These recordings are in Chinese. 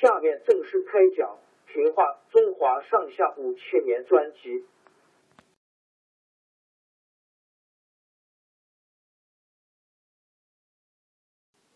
下面正式开讲《平话中华上下五千年》专辑。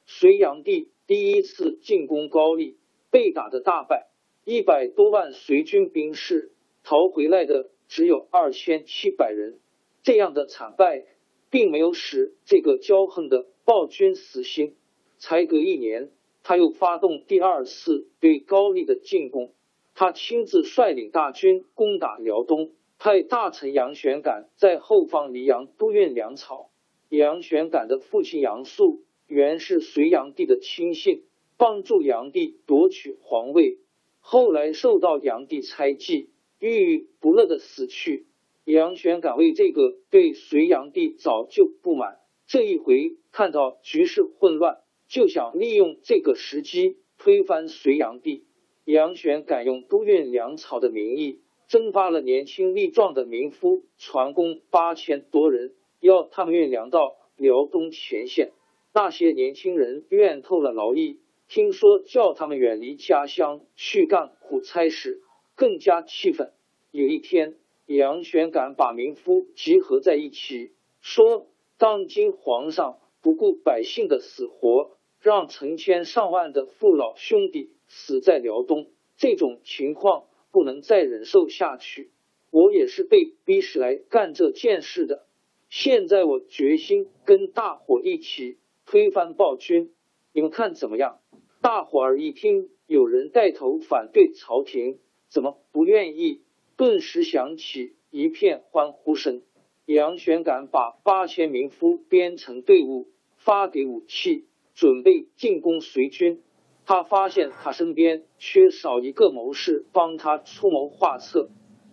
隋炀帝第一次进攻高丽，被打的大败，一百多万隋军兵士逃回来的只有二千七百人。这样的惨败，并没有使这个骄横的暴君死心。才隔一年，他又发动第二次对高丽的进攻。他亲自率领大军攻打辽东，派大臣杨玄感在后方黎阳督运粮草。杨玄感的父亲杨素原是隋炀帝的亲信，帮助炀帝夺取皇位，后来受到炀帝猜忌，郁郁不乐的死去。杨玄感为这个对隋炀帝早就不满，这一回看到局势混乱。就想利用这个时机推翻隋炀帝。杨玄感用督运粮草的名义，征发了年轻力壮的民夫船工八千多人，要他们运粮到辽东前线。那些年轻人怨透了劳役，听说叫他们远离家乡去干苦差事，更加气愤。有一天，杨玄感把民夫集合在一起，说：“当今皇上不顾百姓的死活。”让成千上万的父老兄弟死在辽东，这种情况不能再忍受下去。我也是被逼使来干这件事的。现在我决心跟大伙一起推翻暴君，你们看怎么样？大伙儿一听有人带头反对朝廷，怎么不愿意？顿时响起一片欢呼声。杨玄感把八千民夫编成队伍，发给武器。准备进攻隋军，他发现他身边缺少一个谋士帮他出谋划策，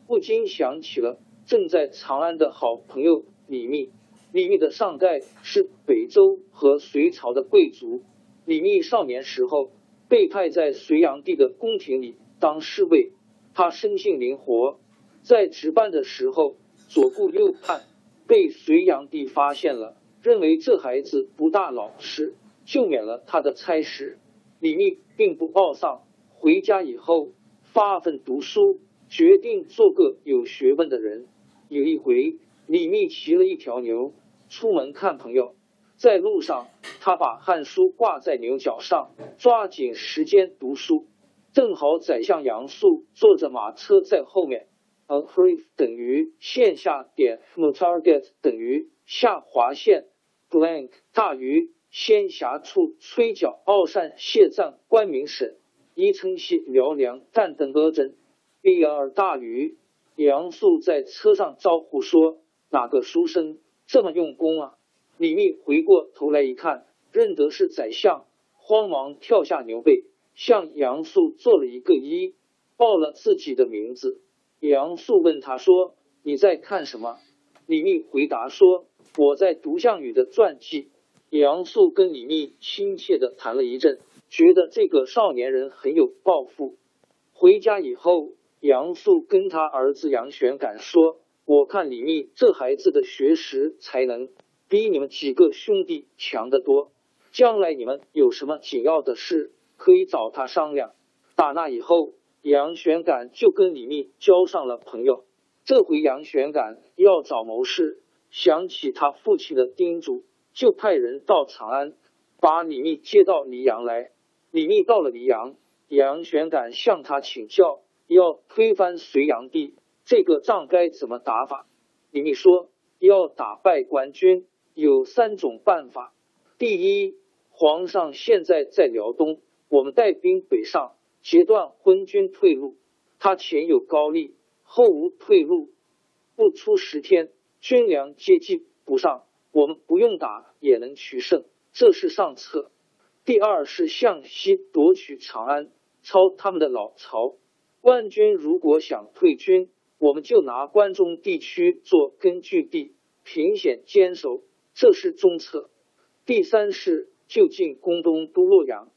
不禁想起了正在长安的好朋友李密。李密的上代是北周和隋朝的贵族。李密少年时候被派在隋炀帝的宫廷里当侍卫，他生性灵活，在值班的时候左顾右盼，被隋炀帝发现了，认为这孩子不大老实。就免了他的差事。李密并不懊丧，回家以后发奋读书，决定做个有学问的人。有一回，李密骑了一条牛出门看朋友，在路上他把《汉书》挂在牛角上，抓紧时间读书。正好宰相杨素坐着马车在后面。a free 等于线下点 m target 等于下划线，blank 大于。仙侠处吹角傲善谢赞关明审一称系辽梁战等阿真第二大鱼杨素在车上招呼说：“哪个书生这么用功啊？”李密回过头来一看，认得是宰相，慌忙跳下牛背，向杨素做了一个揖，报了自己的名字。杨素问他说：“你在看什么？”李密回答说：“我在读项羽的传记。”杨素跟李密亲切的谈了一阵，觉得这个少年人很有抱负。回家以后，杨素跟他儿子杨玄感说：“我看李密这孩子的学识才能比你们几个兄弟强得多，将来你们有什么紧要的事，可以找他商量。”打那以后，杨玄感就跟李密交上了朋友。这回杨玄感要找谋士，想起他父亲的叮嘱，就派人到长安，把李密接到黎阳来。李密到了黎阳，杨玄感向他请教，要推翻隋炀帝，这个仗该怎么打法？李密说，要打败官军，有三种办法。第一，皇上现在在辽东，我们带兵北上，截断昏军退路。他前有高丽。后无退路，不出十天，军粮接济不上，我们不用打也能取胜，这是上策。第二是向西夺取长安，抄他们的老巢。官军如果想退军，我们就拿关中地区做根据地，凭险坚守，这是中策。第三是就近攻东都洛阳，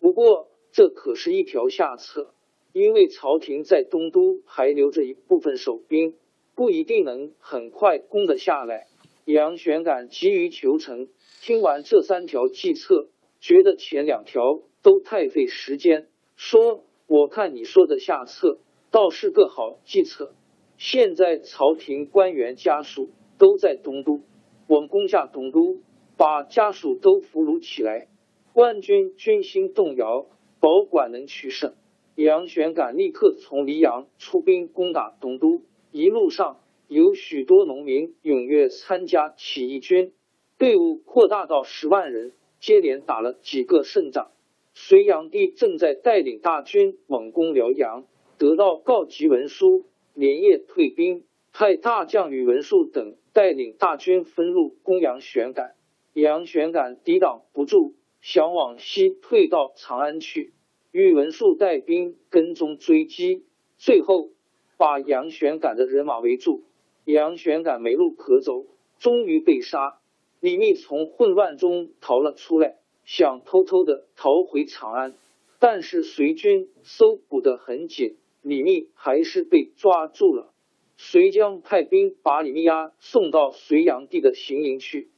不过这可是一条下策。因为朝廷在东都还留着一部分守兵，不一定能很快攻得下来。杨玄感急于求成，听完这三条计策，觉得前两条都太费时间，说：“我看你说的下策倒是个好计策。现在朝廷官员家属都在东都，我攻下东都，把家属都俘虏起来，官军军心动摇，保管能取胜。”杨玄感立刻从黎阳出兵攻打东都，一路上有许多农民踊跃参加起义军，队伍扩大到十万人，接连打了几个胜仗。隋炀帝正在带领大军猛攻辽阳，得到告急文书，连夜退兵，派大将宇文述等带领大军分路攻杨玄感。杨玄感抵挡不住，想往西退到长安去。宇文述带兵跟踪追击，最后把杨玄感的人马围住，杨玄感没路可走，终于被杀。李密从混乱中逃了出来，想偷偷的逃回长安，但是隋军搜捕的很紧，李密还是被抓住了。隋将派兵把李密押送到隋炀帝的行营去。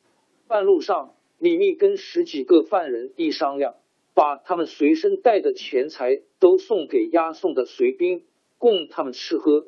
半路上，李密跟十几个犯人一商量。把他们随身带的钱财都送给押送的隋兵，供他们吃喝。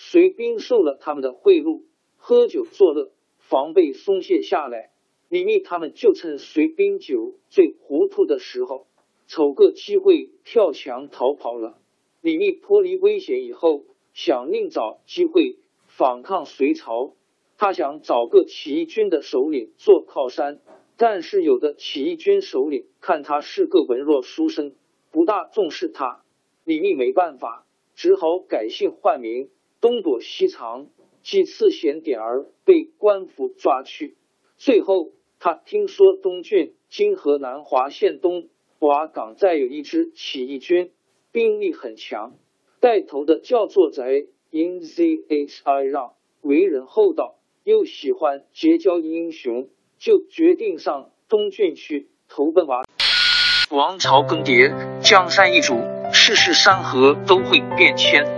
隋兵受了他们的贿赂，喝酒作乐，防备松懈下来。李密他们就趁隋兵酒醉糊涂的时候，瞅个机会跳墙逃跑了。李密脱离危险以后，想另找机会反抗隋朝。他想找个起义军的首领做靠山。但是有的起义军首领看他是个文弱书生，不大重视他。李密没办法，只好改姓换名，东躲西藏，几次险点儿被官府抓去。最后他听说东郡今河南华县东华岗寨有一支起义军，兵力很强，带头的叫做翟 in z h i 让，为人厚道，又喜欢结交英雄。就决定上东郡去投奔王。王朝更迭，江山易主，世事山河都会变迁。